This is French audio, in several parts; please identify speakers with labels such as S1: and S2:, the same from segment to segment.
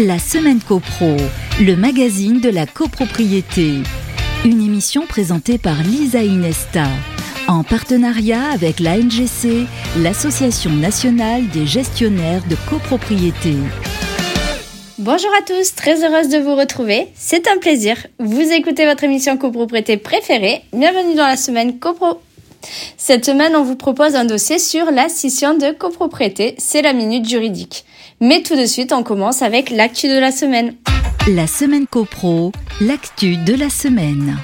S1: La Semaine CoPro, le magazine de la copropriété. Une émission présentée par Lisa Inesta, en partenariat avec l'ANGC, l'Association nationale des gestionnaires de copropriété.
S2: Bonjour à tous, très heureuse de vous retrouver. C'est un plaisir. Vous écoutez votre émission copropriété préférée. Bienvenue dans la semaine copro. Cette semaine, on vous propose un dossier sur la scission de copropriété. C'est la minute juridique. Mais tout de suite, on commence avec l'actu de la semaine.
S1: La semaine copro, l'actu de la semaine.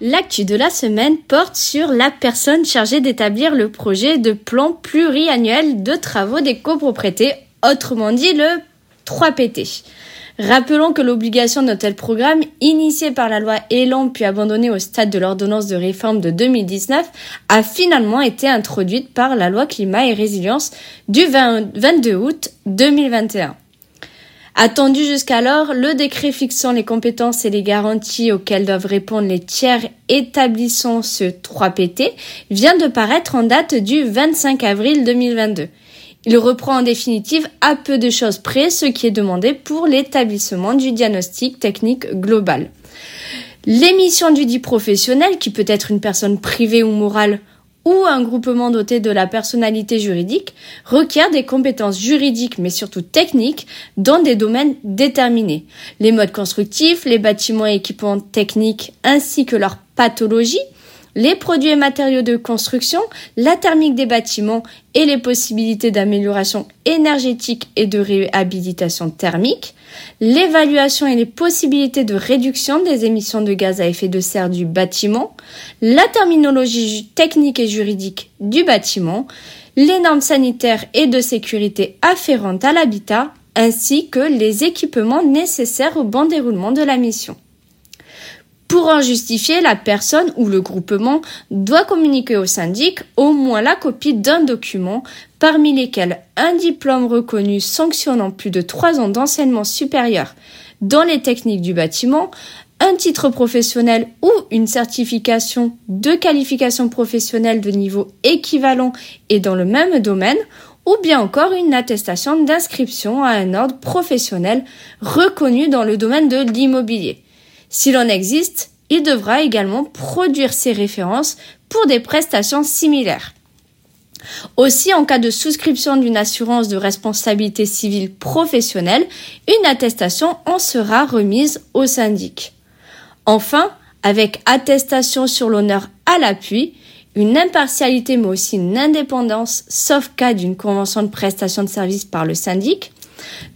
S2: L'actu de la semaine porte sur la personne chargée d'établir le projet de plan pluriannuel de travaux des copropriétés, autrement dit le 3PT. Rappelons que l'obligation d'un tel programme, initiée par la loi Elan puis abandonnée au stade de l'ordonnance de réforme de 2019, a finalement été introduite par la loi climat et résilience du 22 août 2021. Attendu jusqu'alors, le décret fixant les compétences et les garanties auxquelles doivent répondre les tiers établissant ce 3PT vient de paraître en date du 25 avril 2022. Il reprend en définitive à peu de choses près ce qui est demandé pour l'établissement du diagnostic technique global. L'émission du dit professionnel, qui peut être une personne privée ou morale ou un groupement doté de la personnalité juridique, requiert des compétences juridiques mais surtout techniques dans des domaines déterminés. Les modes constructifs, les bâtiments et équipements techniques ainsi que leur pathologie, les produits et matériaux de construction, la thermique des bâtiments et les possibilités d'amélioration énergétique et de réhabilitation thermique, l'évaluation et les possibilités de réduction des émissions de gaz à effet de serre du bâtiment, la terminologie technique et juridique du bâtiment, les normes sanitaires et de sécurité afférentes à l'habitat, ainsi que les équipements nécessaires au bon déroulement de la mission. Pour en justifier, la personne ou le groupement doit communiquer au syndic au moins la copie d'un document parmi lesquels un diplôme reconnu sanctionnant plus de trois ans d'enseignement supérieur dans les techniques du bâtiment, un titre professionnel ou une certification de qualification professionnelle de niveau équivalent et dans le même domaine, ou bien encore une attestation d'inscription à un ordre professionnel reconnu dans le domaine de l'immobilier. S'il en existe, il devra également produire ses références pour des prestations similaires. Aussi, en cas de souscription d'une assurance de responsabilité civile professionnelle, une attestation en sera remise au syndic. Enfin, avec attestation sur l'honneur à l'appui, une impartialité mais aussi une indépendance, sauf cas d'une convention de prestation de service par le syndic,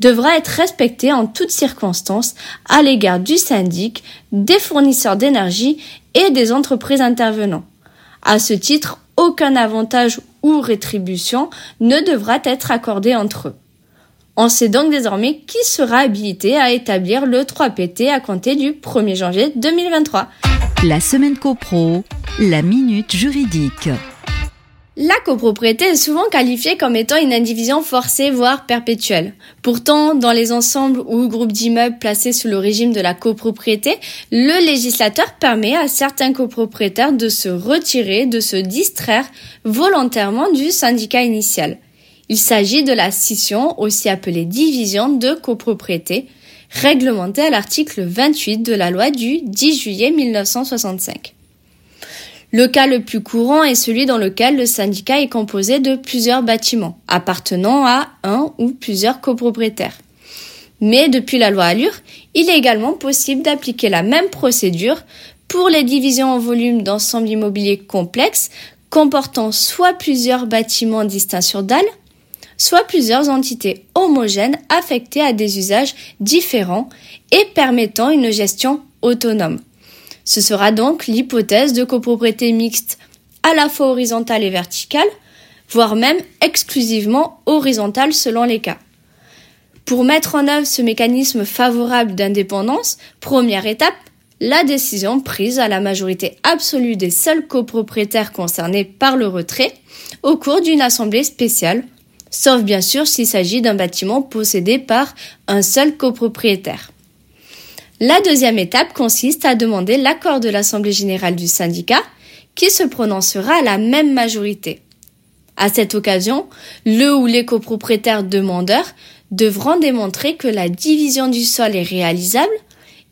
S2: devra être respectée en toutes circonstances à l'égard du syndic, des fournisseurs d'énergie et des entreprises intervenants. À ce titre, aucun avantage ou rétribution ne devra être accordé entre eux. On sait donc désormais qui sera habilité à établir le 3PT à compter du 1er janvier 2023.
S1: La semaine copro, la minute juridique.
S2: La copropriété est souvent qualifiée comme étant une indivision forcée, voire perpétuelle. Pourtant, dans les ensembles ou groupes d'immeubles placés sous le régime de la copropriété, le législateur permet à certains copropriétaires de se retirer, de se distraire volontairement du syndicat initial. Il s'agit de la scission, aussi appelée division de copropriété, réglementée à l'article 28 de la loi du 10 juillet 1965. Le cas le plus courant est celui dans lequel le syndicat est composé de plusieurs bâtiments appartenant à un ou plusieurs copropriétaires. Mais depuis la loi Allure, il est également possible d'appliquer la même procédure pour les divisions en volume d'ensemble immobilier complexe comportant soit plusieurs bâtiments distincts sur dalle, soit plusieurs entités homogènes affectées à des usages différents et permettant une gestion autonome. Ce sera donc l'hypothèse de copropriété mixte à la fois horizontale et verticale, voire même exclusivement horizontale selon les cas. Pour mettre en œuvre ce mécanisme favorable d'indépendance, première étape, la décision prise à la majorité absolue des seuls copropriétaires concernés par le retrait au cours d'une assemblée spéciale, sauf bien sûr s'il s'agit d'un bâtiment possédé par un seul copropriétaire. La deuxième étape consiste à demander l'accord de l'Assemblée générale du syndicat qui se prononcera à la même majorité. À cette occasion, le ou les copropriétaires demandeurs devront démontrer que la division du sol est réalisable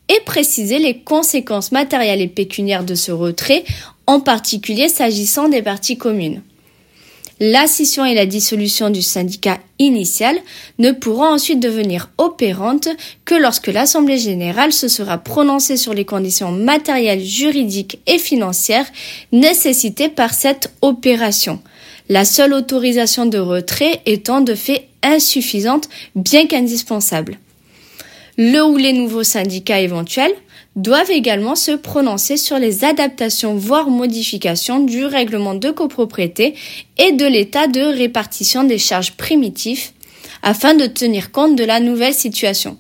S2: et préciser les conséquences matérielles et pécuniaires de ce retrait, en particulier s'agissant des parties communes. La scission et la dissolution du syndicat initial ne pourront ensuite devenir opérantes que lorsque l'Assemblée générale se sera prononcée sur les conditions matérielles, juridiques et financières nécessitées par cette opération, la seule autorisation de retrait étant de fait insuffisante bien qu'indispensable. Le ou les nouveaux syndicats éventuels doivent également se prononcer sur les adaptations voire modifications du règlement de copropriété et de l'état de répartition des charges primitifs afin de tenir compte de la nouvelle situation.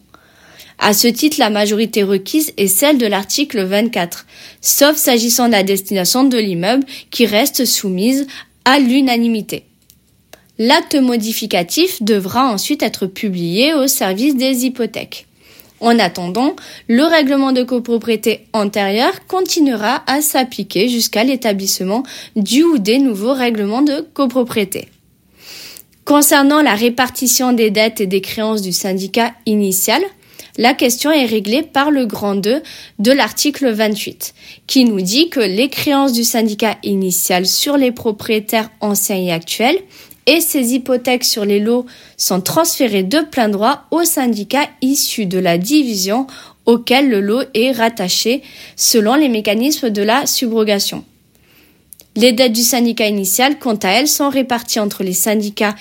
S2: À ce titre, la majorité requise est celle de l'article 24, sauf s'agissant de la destination de l'immeuble qui reste soumise à l'unanimité. L'acte modificatif devra ensuite être publié au service des hypothèques. En attendant, le règlement de copropriété antérieur continuera à s'appliquer jusqu'à l'établissement du ou des nouveaux règlements de copropriété. Concernant la répartition des dettes et des créances du syndicat initial, la question est réglée par le grand 2 de l'article 28, qui nous dit que les créances du syndicat initial sur les propriétaires anciens et actuels et ces hypothèques sur les lots sont transférées de plein droit au syndicat issu de la division auquel le lot est rattaché selon les mécanismes de la subrogation. Les dettes du syndicat initial, quant à elles, sont réparties entre les syndicats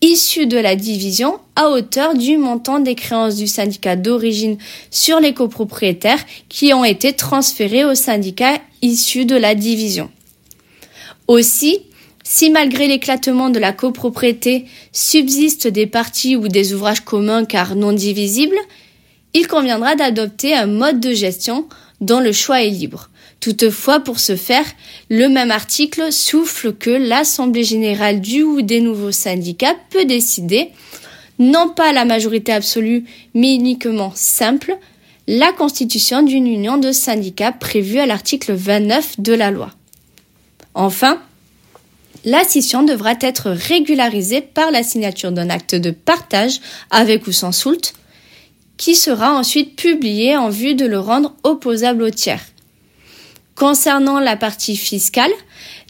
S2: issus de la division à hauteur du montant des créances du syndicat d'origine sur les copropriétaires qui ont été transférés au syndicat issu de la division. Aussi, si malgré l'éclatement de la copropriété subsistent des parties ou des ouvrages communs car non divisibles, il conviendra d'adopter un mode de gestion dont le choix est libre. Toutefois, pour ce faire, le même article souffle que l'Assemblée générale du ou des nouveaux syndicats peut décider, non pas la majorité absolue, mais uniquement simple, la constitution d'une union de syndicats prévue à l'article 29 de la loi. Enfin, la scission devra être régularisée par la signature d'un acte de partage avec ou sans soult, qui sera ensuite publié en vue de le rendre opposable au tiers. Concernant la partie fiscale,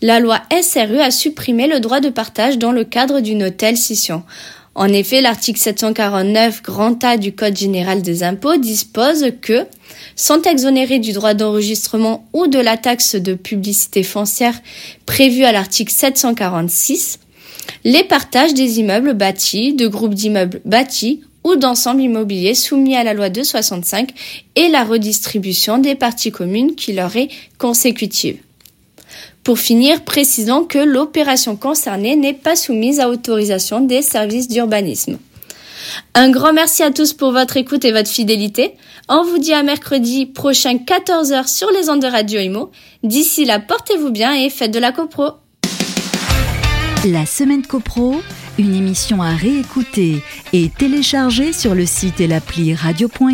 S2: la loi SRU a supprimé le droit de partage dans le cadre d'une telle scission. En effet, l'article 749 grand A du Code général des impôts dispose que sont exonérés du droit d'enregistrement ou de la taxe de publicité foncière prévue à l'article 746 les partages des immeubles bâtis, de groupes d'immeubles bâtis ou d'ensembles immobiliers soumis à la loi 265 et la redistribution des parties communes qui leur est consécutive. Pour finir, précisons que l'opération concernée n'est pas soumise à autorisation des services d'urbanisme. Un grand merci à tous pour votre écoute et votre fidélité. On vous dit à mercredi prochain 14h sur les ondes de Radio Imo. D'ici là, portez-vous bien et faites de la copro.
S1: La semaine copro, une émission à réécouter et télécharger sur le site et l'appli radio.imo.